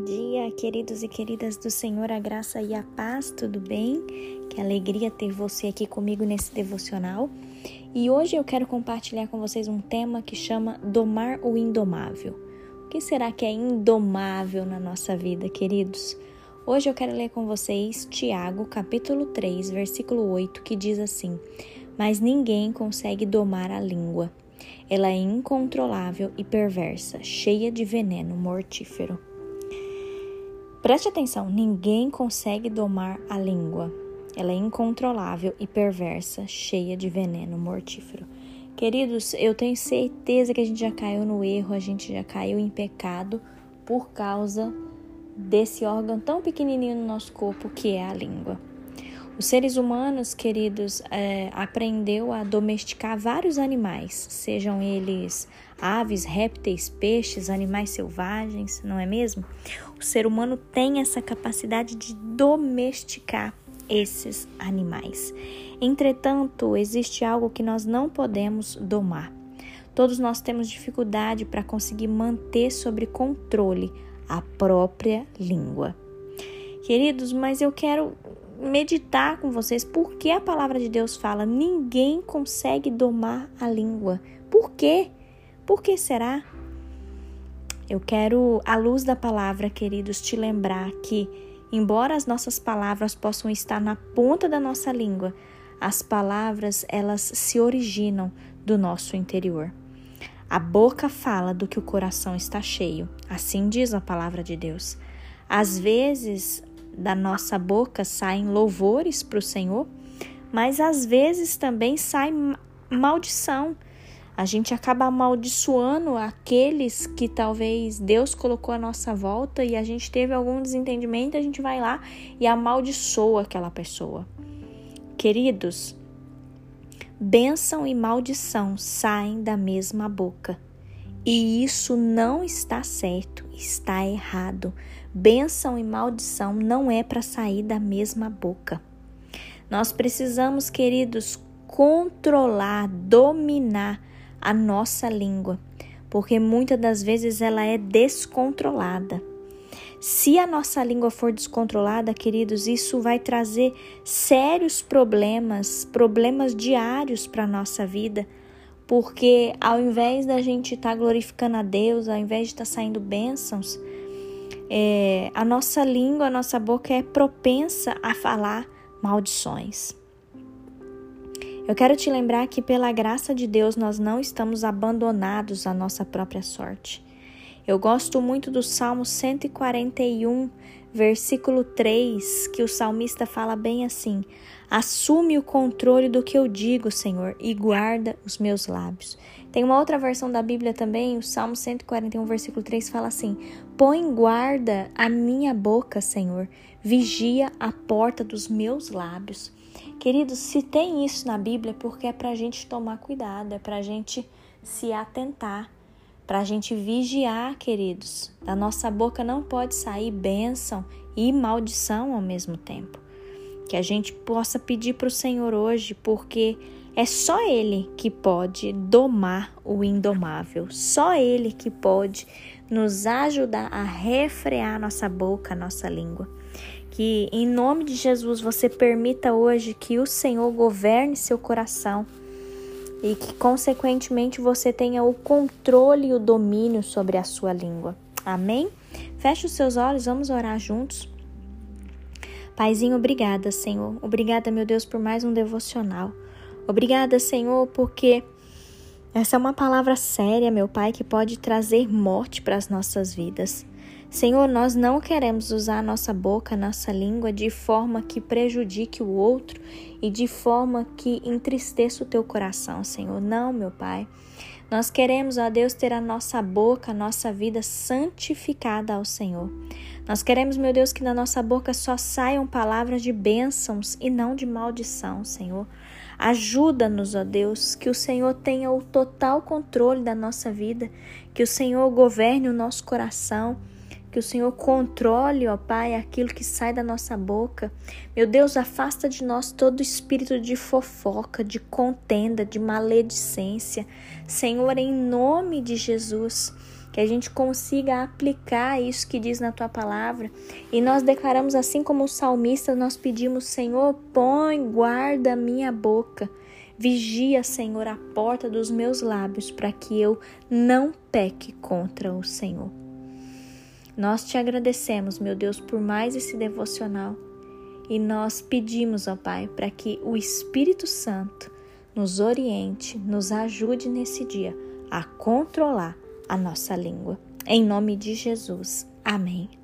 Bom dia, queridos e queridas do Senhor, a graça e a paz, tudo bem? Que alegria ter você aqui comigo nesse devocional. E hoje eu quero compartilhar com vocês um tema que chama Domar o Indomável. O que será que é indomável na nossa vida, queridos? Hoje eu quero ler com vocês Tiago, capítulo 3, versículo 8, que diz assim: Mas ninguém consegue domar a língua ela é incontrolável e perversa, cheia de veneno mortífero. Preste atenção, ninguém consegue domar a língua. Ela é incontrolável e perversa, cheia de veneno mortífero. Queridos, eu tenho certeza que a gente já caiu no erro, a gente já caiu em pecado por causa desse órgão tão pequenininho no nosso corpo que é a língua. Os seres humanos, queridos, é, aprendeu a domesticar vários animais, sejam eles aves, répteis, peixes, animais selvagens, não é mesmo? O ser humano tem essa capacidade de domesticar esses animais. Entretanto, existe algo que nós não podemos domar. Todos nós temos dificuldade para conseguir manter sob controle a própria língua. Queridos, mas eu quero meditar com vocês porque a palavra de Deus fala: ninguém consegue domar a língua. Por quê? Por que será? Eu quero, à luz da palavra, queridos, te lembrar que, embora as nossas palavras possam estar na ponta da nossa língua, as palavras elas se originam do nosso interior. A boca fala do que o coração está cheio, assim diz a palavra de Deus. Às vezes, da nossa boca saem louvores para o Senhor, mas às vezes também sai maldição. A gente acaba amaldiçoando aqueles que talvez Deus colocou à nossa volta e a gente teve algum desentendimento, a gente vai lá e amaldiçoa aquela pessoa. Queridos, bênção e maldição saem da mesma boca. E isso não está certo, está errado. Bênção e maldição não é para sair da mesma boca. Nós precisamos, queridos, controlar, dominar a nossa língua, porque muitas das vezes ela é descontrolada. Se a nossa língua for descontrolada, queridos, isso vai trazer sérios problemas, problemas diários para a nossa vida porque ao invés da gente estar tá glorificando a Deus, ao invés de estar tá saindo bênçãos, é, a nossa língua, a nossa boca é propensa a falar maldições. Eu quero te lembrar que, pela graça de Deus, nós não estamos abandonados à nossa própria sorte. Eu gosto muito do Salmo 141, versículo 3, que o salmista fala bem assim: Assume o controle do que eu digo, Senhor, e guarda os meus lábios. Tem uma outra versão da Bíblia também, o Salmo 141, versículo 3 fala assim: Põe guarda a minha boca, Senhor, vigia a porta dos meus lábios. Queridos, se tem isso na Bíblia, é porque é para a gente tomar cuidado, é para a gente se atentar para a gente vigiar, queridos. Da nossa boca não pode sair bênção e maldição ao mesmo tempo. Que a gente possa pedir para o Senhor hoje, porque é só Ele que pode domar o indomável, só Ele que pode nos ajudar a refrear nossa boca, nossa língua. Que em nome de Jesus você permita hoje que o Senhor governe seu coração e que, consequentemente, você tenha o controle e o domínio sobre a sua língua. Amém? Feche os seus olhos, vamos orar juntos. Paizinho, obrigada, Senhor. Obrigada, meu Deus, por mais um devocional. Obrigada, Senhor, porque essa é uma palavra séria, meu Pai, que pode trazer morte para as nossas vidas. Senhor, nós não queremos usar a nossa boca, nossa língua de forma que prejudique o outro e de forma que entristeça o teu coração, Senhor. Não, meu Pai. Nós queremos, ó Deus, ter a nossa boca, a nossa vida santificada ao Senhor. Nós queremos, meu Deus, que da nossa boca só saiam palavras de bênçãos e não de maldição, Senhor. Ajuda-nos, ó Deus, que o Senhor tenha o total controle da nossa vida, que o Senhor governe o nosso coração que o Senhor controle, ó Pai, aquilo que sai da nossa boca. Meu Deus, afasta de nós todo espírito de fofoca, de contenda, de maledicência. Senhor, em nome de Jesus, que a gente consiga aplicar isso que diz na tua palavra. E nós declaramos, assim como o salmista, nós pedimos, Senhor, põe, guarda minha boca. Vigia, Senhor, a porta dos meus lábios, para que eu não peque contra o Senhor. Nós te agradecemos, meu Deus, por mais esse devocional. E nós pedimos, ó Pai, para que o Espírito Santo nos oriente, nos ajude nesse dia a controlar a nossa língua. Em nome de Jesus. Amém.